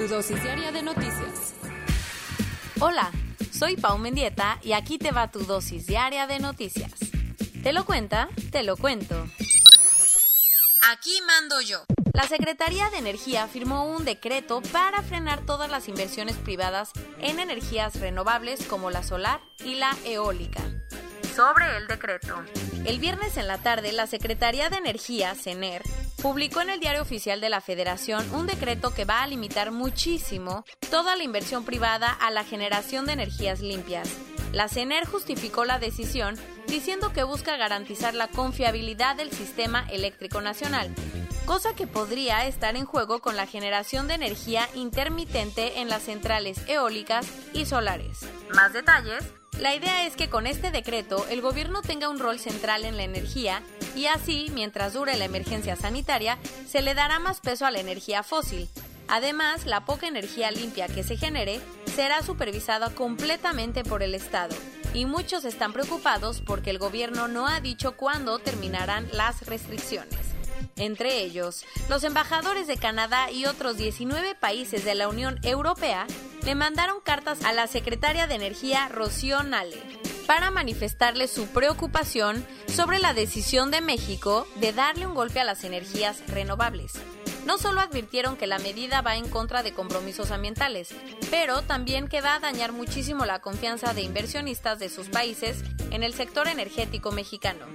Tu dosis diaria de noticias. Hola, soy Pau Mendieta y aquí te va tu dosis diaria de noticias. ¿Te lo cuenta? Te lo cuento. Aquí mando yo. La Secretaría de Energía firmó un decreto para frenar todas las inversiones privadas en energías renovables como la solar y la eólica. Sobre el decreto. El viernes en la tarde, la Secretaría de Energía, CENER, publicó en el Diario Oficial de la Federación un decreto que va a limitar muchísimo toda la inversión privada a la generación de energías limpias. La CENER justificó la decisión diciendo que busca garantizar la confiabilidad del sistema eléctrico nacional, cosa que podría estar en juego con la generación de energía intermitente en las centrales eólicas y solares. Más detalles. La idea es que con este decreto el gobierno tenga un rol central en la energía y así, mientras dure la emergencia sanitaria, se le dará más peso a la energía fósil. Además, la poca energía limpia que se genere será supervisada completamente por el Estado. Y muchos están preocupados porque el gobierno no ha dicho cuándo terminarán las restricciones. Entre ellos, los embajadores de Canadá y otros 19 países de la Unión Europea le mandaron cartas a la secretaria de Energía Rocío Nale para manifestarle su preocupación sobre la decisión de México de darle un golpe a las energías renovables. No solo advirtieron que la medida va en contra de compromisos ambientales, pero también que va a dañar muchísimo la confianza de inversionistas de sus países en el sector energético mexicano.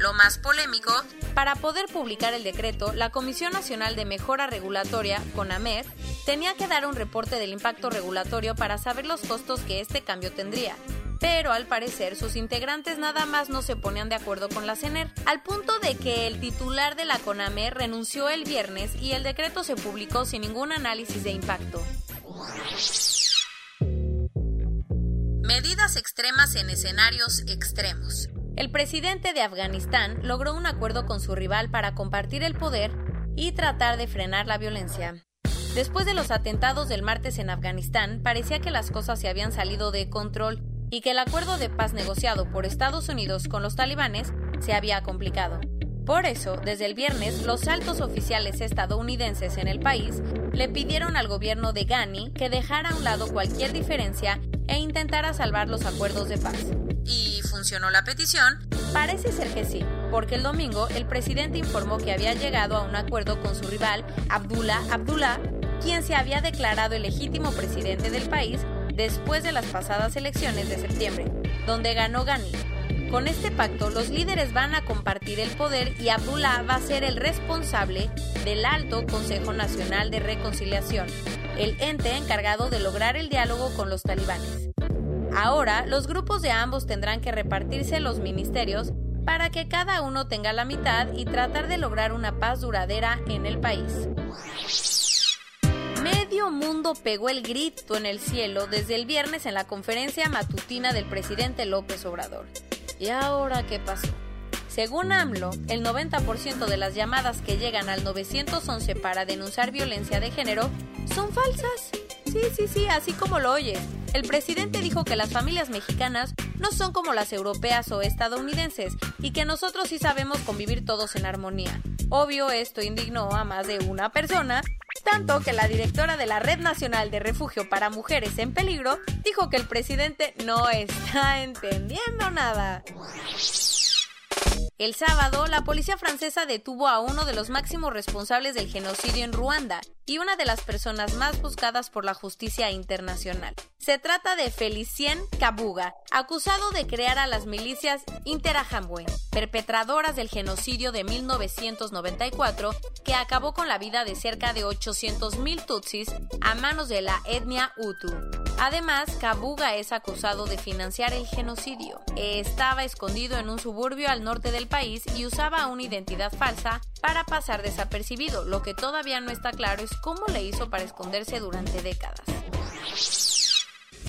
Lo más polémico, para poder publicar el decreto, la Comisión Nacional de Mejora Regulatoria, CONAMER, tenía que dar un reporte del impacto regulatorio para saber los costos que este cambio tendría. Pero al parecer sus integrantes nada más no se ponían de acuerdo con la CENER, al punto de que el titular de la CONAMER renunció el viernes y el decreto se publicó sin ningún análisis de impacto. Medidas extremas en escenarios extremos. El presidente de Afganistán logró un acuerdo con su rival para compartir el poder y tratar de frenar la violencia. Después de los atentados del martes en Afganistán, parecía que las cosas se habían salido de control y que el acuerdo de paz negociado por Estados Unidos con los talibanes se había complicado. Por eso, desde el viernes, los altos oficiales estadounidenses en el país le pidieron al gobierno de Ghani que dejara a un lado cualquier diferencia e intentara salvar los acuerdos de paz. ¿Y funcionó la petición? Parece ser que sí, porque el domingo el presidente informó que había llegado a un acuerdo con su rival, Abdullah Abdullah, quien se había declarado el legítimo presidente del país después de las pasadas elecciones de septiembre, donde ganó Ghani. Con este pacto, los líderes van a compartir el poder y Abdullah va a ser el responsable del Alto Consejo Nacional de Reconciliación, el ente encargado de lograr el diálogo con los talibanes. Ahora, los grupos de ambos tendrán que repartirse los ministerios para que cada uno tenga la mitad y tratar de lograr una paz duradera en el país. Mundo pegó el grito en el cielo desde el viernes en la conferencia matutina del presidente López Obrador. ¿Y ahora qué pasó? Según AMLO, el 90% de las llamadas que llegan al 911 para denunciar violencia de género son falsas. Sí, sí, sí, así como lo oyes. El presidente dijo que las familias mexicanas no son como las europeas o estadounidenses y que nosotros sí sabemos convivir todos en armonía. Obvio, esto indignó a más de una persona, tanto que la directora de la Red Nacional de Refugio para Mujeres en Peligro dijo que el presidente no está entendiendo nada. El sábado, la policía francesa detuvo a uno de los máximos responsables del genocidio en Ruanda y una de las personas más buscadas por la justicia internacional. Se trata de Felicien Kabuga, acusado de crear a las milicias Interahamwe, perpetradoras del genocidio de 1994 que acabó con la vida de cerca de 800.000 tutsis a manos de la etnia Hutu. Además, Kabuga es acusado de financiar el genocidio. Estaba escondido en un suburbio al norte del país y usaba una identidad falsa para pasar desapercibido. Lo que todavía no está claro es cómo le hizo para esconderse durante décadas.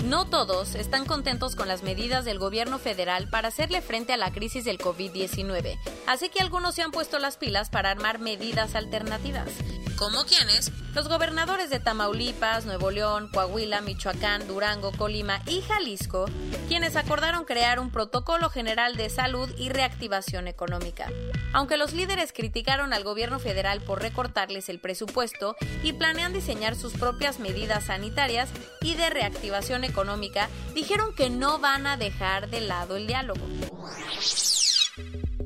No todos están contentos con las medidas del gobierno federal para hacerle frente a la crisis del COVID-19, así que algunos se han puesto las pilas para armar medidas alternativas. ¿Como quiénes? Los gobernadores de Tamaulipas, Nuevo León, Coahuila, Michoacán, Durango, Colima y Jalisco, quienes acordaron crear un protocolo general de salud y reactivación económica. Aunque los líderes criticaron al gobierno federal por recortarles el presupuesto y planean diseñar sus propias medidas sanitarias y de reactivación económica, dijeron que no van a dejar de lado el diálogo.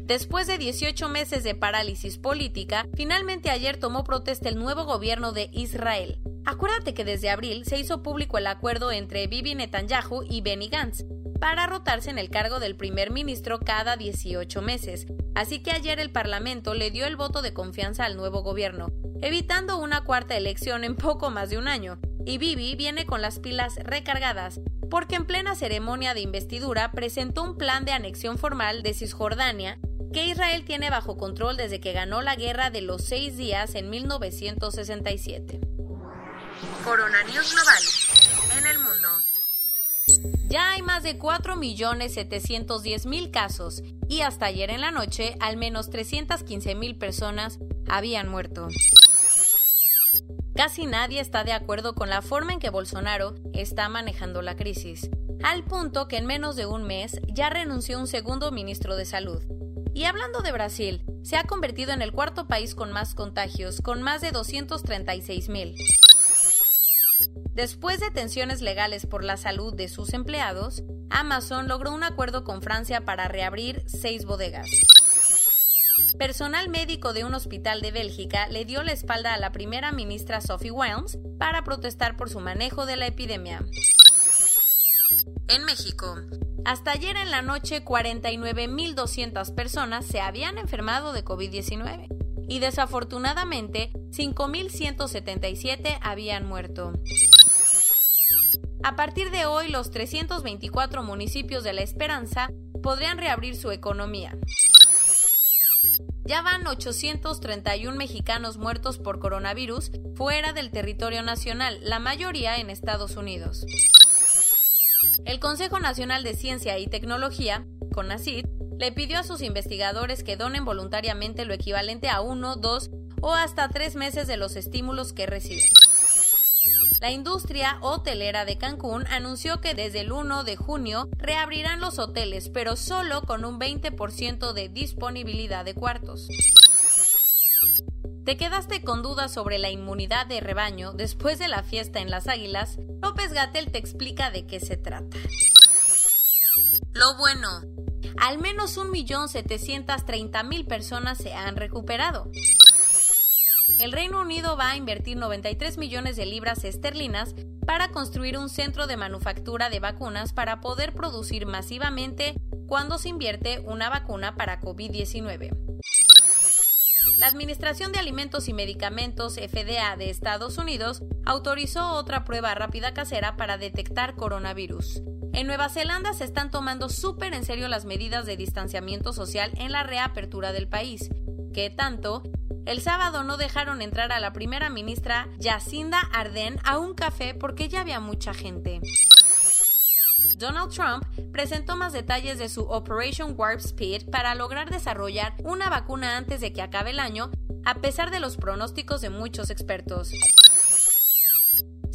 Después de 18 meses de parálisis política, finalmente ayer tomó protesta el nuevo gobierno de Israel. Acuérdate que desde abril se hizo público el acuerdo entre Bibi Netanyahu y Benny Gantz para rotarse en el cargo del primer ministro cada 18 meses. Así que ayer el Parlamento le dio el voto de confianza al nuevo gobierno, evitando una cuarta elección en poco más de un año. Y Bibi viene con las pilas recargadas, porque en plena ceremonia de investidura presentó un plan de anexión formal de Cisjordania que Israel tiene bajo control desde que ganó la guerra de los seis días en 1967. Corona News Global en el mundo. Ya hay más de 4.710.000 casos y hasta ayer en la noche al menos 315.000 personas habían muerto. Casi nadie está de acuerdo con la forma en que Bolsonaro está manejando la crisis, al punto que en menos de un mes ya renunció un segundo ministro de Salud, y hablando de Brasil, se ha convertido en el cuarto país con más contagios, con más de 236 mil. Después de tensiones legales por la salud de sus empleados, Amazon logró un acuerdo con Francia para reabrir seis bodegas. Personal médico de un hospital de Bélgica le dio la espalda a la primera ministra Sophie Wilms para protestar por su manejo de la epidemia. En México, hasta ayer en la noche, 49.200 personas se habían enfermado de COVID-19 y desafortunadamente 5.177 habían muerto. A partir de hoy, los 324 municipios de La Esperanza podrían reabrir su economía. Ya van 831 mexicanos muertos por coronavirus fuera del territorio nacional, la mayoría en Estados Unidos. El Consejo Nacional de Ciencia y Tecnología, CONACYT, le pidió a sus investigadores que donen voluntariamente lo equivalente a uno, dos o hasta tres meses de los estímulos que reciben. La industria hotelera de Cancún anunció que desde el 1 de junio reabrirán los hoteles, pero solo con un 20% de disponibilidad de cuartos. ¿Te quedaste con dudas sobre la inmunidad de rebaño después de la fiesta en las Águilas? López Gatel te explica de qué se trata. Lo bueno, al menos 1.730.000 personas se han recuperado. El Reino Unido va a invertir 93 millones de libras esterlinas para construir un centro de manufactura de vacunas para poder producir masivamente cuando se invierte una vacuna para COVID-19. La Administración de Alimentos y Medicamentos FDA de Estados Unidos autorizó otra prueba rápida casera para detectar coronavirus. En Nueva Zelanda se están tomando súper en serio las medidas de distanciamiento social en la reapertura del país, que tanto el sábado no dejaron entrar a la primera ministra Jacinda Ardern a un café porque ya había mucha gente. Donald Trump presentó más detalles de su Operation Warp Speed para lograr desarrollar una vacuna antes de que acabe el año, a pesar de los pronósticos de muchos expertos.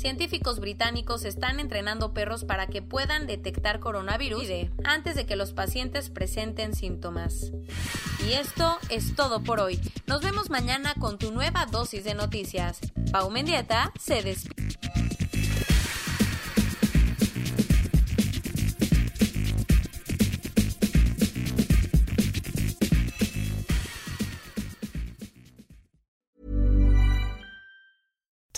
Científicos británicos están entrenando perros para que puedan detectar coronavirus antes de que los pacientes presenten síntomas. Y esto es todo por hoy. Nos vemos mañana con tu nueva dosis de noticias. Pau Mendieta se despide.